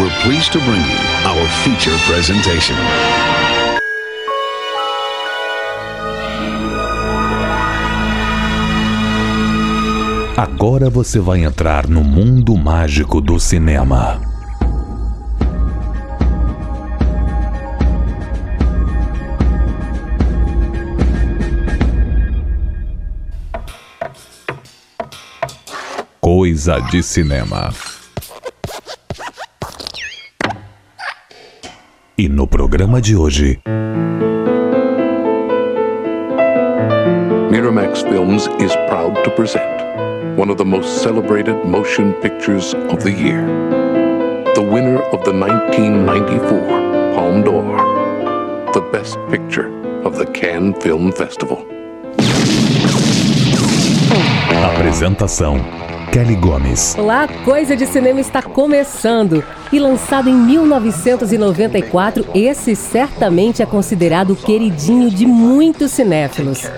we're pleased to bring you our feature presentation. Agora você vai entrar no mundo mágico do cinema. Coisa de cinema. E no programa de hoje. Miramax Films is proud to present one of the most celebrated motion pictures of the year. The winner of the 1994 Palme d'Or, the best picture of the Cannes Film Festival. Apresentação: Kelly Gomes. Olá, Coisa de Cinema está começando. E lançado em 1994, esse certamente é considerado o queridinho de muitos cinéfilos.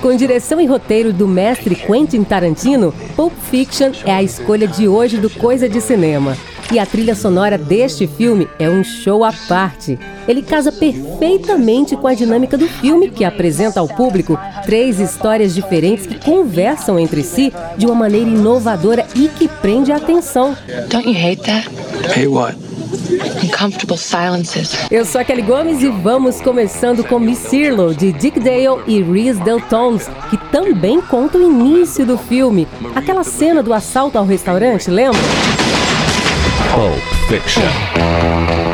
Com direção e roteiro do mestre Quentin Tarantino, Pulp Fiction é a escolha de hoje do Coisa de Cinema. E a trilha sonora deste filme é um show à parte. Ele casa perfeitamente com a dinâmica do filme, que apresenta ao público três histórias diferentes que conversam entre si de uma maneira inovadora e que prende a atenção. Don't you hate that? Hey, what? Uncomfortable silences. Eu sou a Kelly Gomes e vamos começando com Miss Sirlo, de Dick Dale e Reese Deltons, que também conta o início do filme. Aquela cena do assalto ao restaurante, lembra? Pulp Fiction.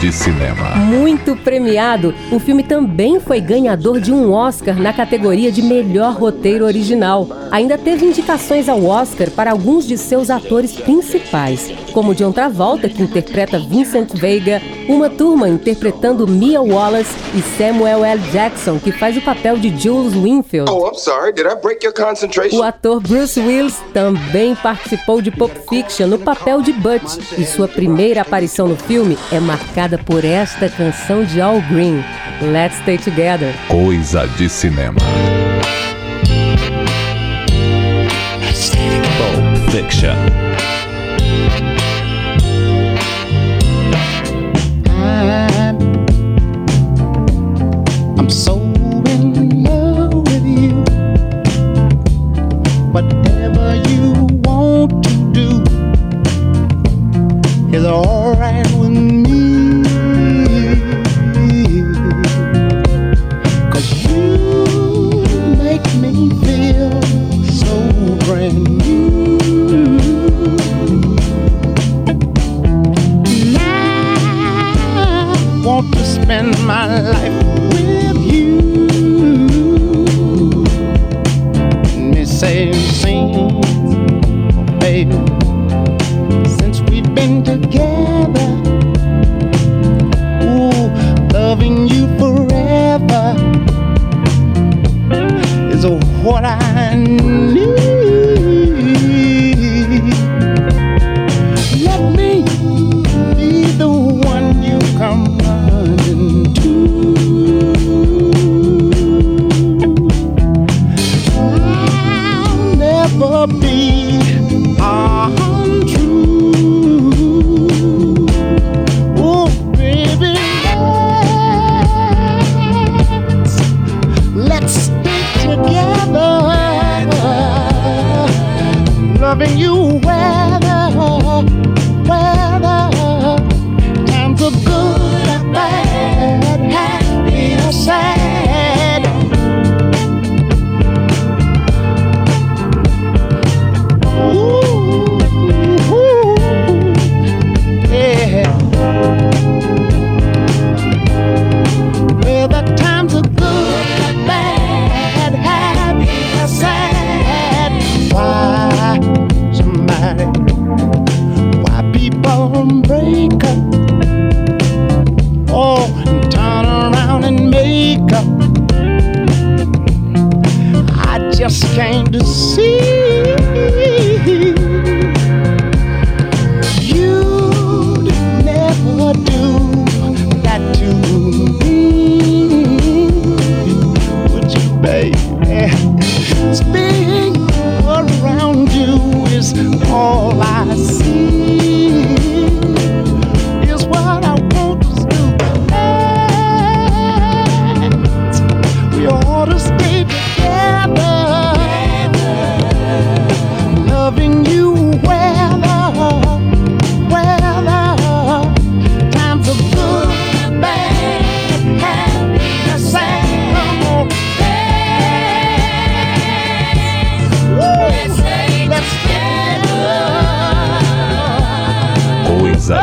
De cinema. Muito premiado, o filme também foi ganhador de um Oscar na categoria de melhor roteiro original. Ainda teve indicações ao Oscar para alguns de seus atores principais, como John Travolta, que interpreta Vincent Veiga, uma turma interpretando Mia Wallace e Samuel L. Jackson, que faz o papel de Jules Winfield. Oh, I'm sorry. Did I break your concentration? O ator Bruce Willis também participou de Pulp Fiction no papel de Butch e sua primeira aparição no filme é marcada por esta canção de Al Green, Let's Stay Together. Coisa de cinema. Pulp Fiction. to spend my life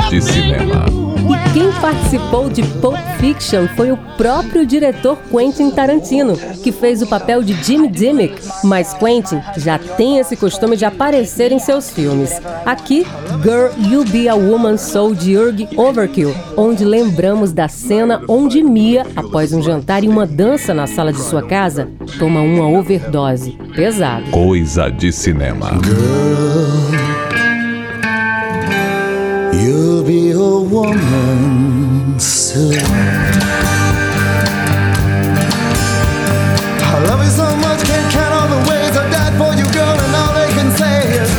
de cinema. E quem participou de Pulp Fiction foi o próprio diretor Quentin Tarantino, que fez o papel de Jimmy Dimmick. Mas Quentin já tem esse costume de aparecer em seus filmes. Aqui, Girl, You Be a Woman Soul de Urg Overkill, onde lembramos da cena onde Mia, após um jantar e uma dança na sala de sua casa, toma uma overdose. Pesado. Coisa de cinema. You'll be a woman soon. I love you so much, can't count all the ways I died for you, girl, and all they can say is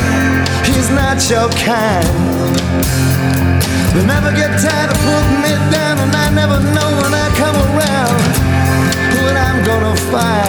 he's not your kind. They never get tired of putting me down, and I never know when I come around what I'm gonna find.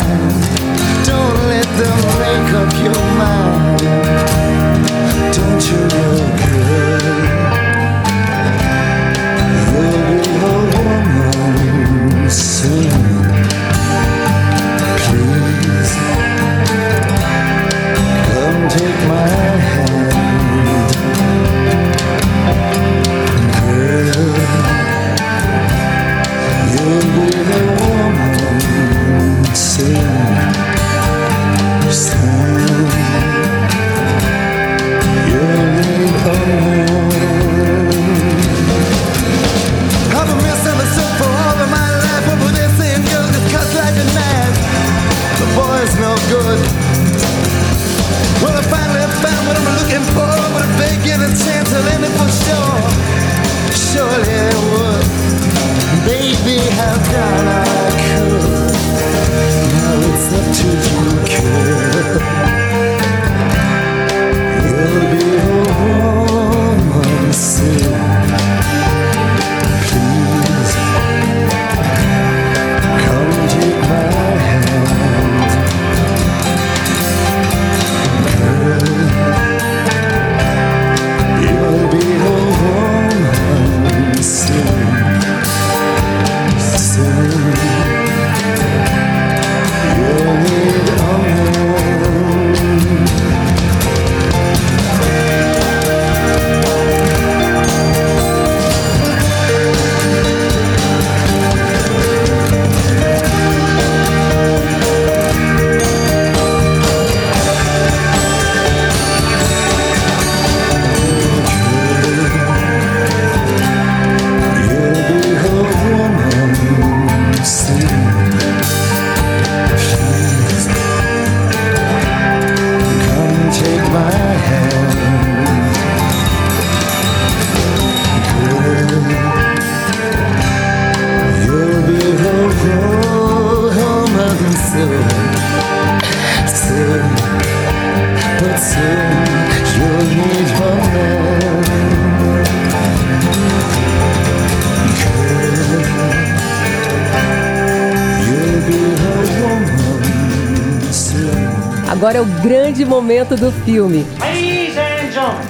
Agora é o grande momento do filme.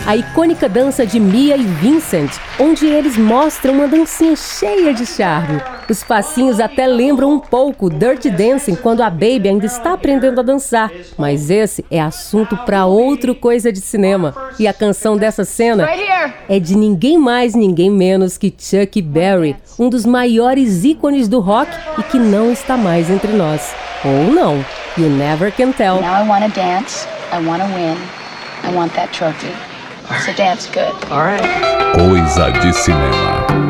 A icônica dança de Mia e Vincent, onde eles mostram uma dancinha cheia de charme. Os passinhos até lembram um pouco Dirty Dancing quando a Baby ainda está aprendendo a dançar. Mas esse é assunto para outro coisa de cinema. E a canção dessa cena é de ninguém mais, ninguém menos que Chuck Berry, um dos maiores ícones do rock e que não está mais entre nós. Ou não. You never can tell. Now I want to dance. I want to win. I want that trophy. So dance good. All right. Coisa de cinema.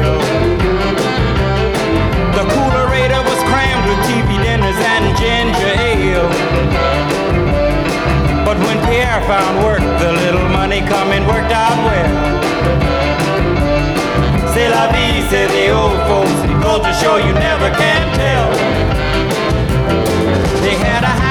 The coolerator was crammed with TV dinners and ginger ale. But when Pierre found work, the little money coming worked out well. C'est la vie, say the old folks. To show you never can tell. They had a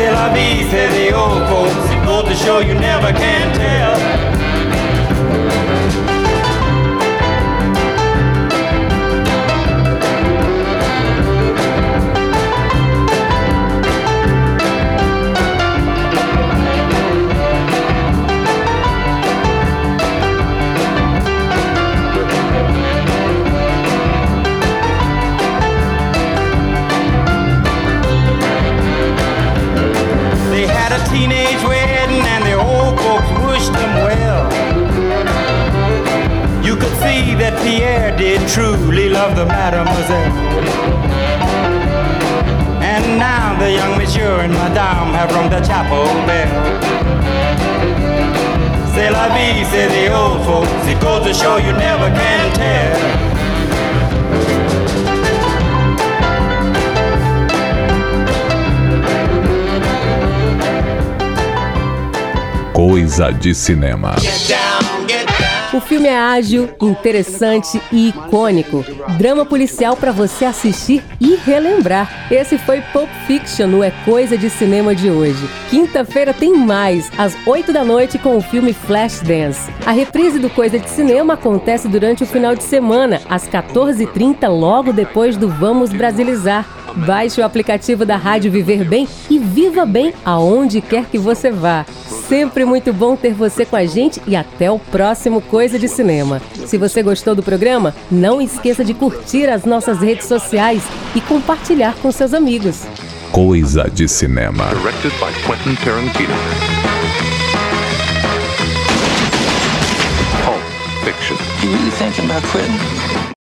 C'est la vie, say the old folks. Goes to show you never can tell. Truly love the mademoiselle. And now the young monsieur and madame have rung the chapel bell. C'est la vie, say the old folks. It goes to show you never can tell. Coisa de cinema. O filme é ágil, interessante e icônico. Drama policial para você assistir e relembrar. Esse foi Pulp Fiction no É Coisa de Cinema de hoje. Quinta-feira tem mais, às 8 da noite, com o filme Flashdance. A reprise do Coisa de Cinema acontece durante o final de semana, às 14h30, logo depois do Vamos Brasilizar. Baixe o aplicativo da Rádio Viver Bem e viva bem aonde quer que você vá. Sempre muito bom ter você com a gente e até o próximo Coisa de Cinema. Se você gostou do programa, não esqueça de curtir as nossas redes sociais e compartilhar com seus amigos. Coisa de cinema. Directed by Quentin Tarantino. Pulp Fiction. You really thinking about quitting?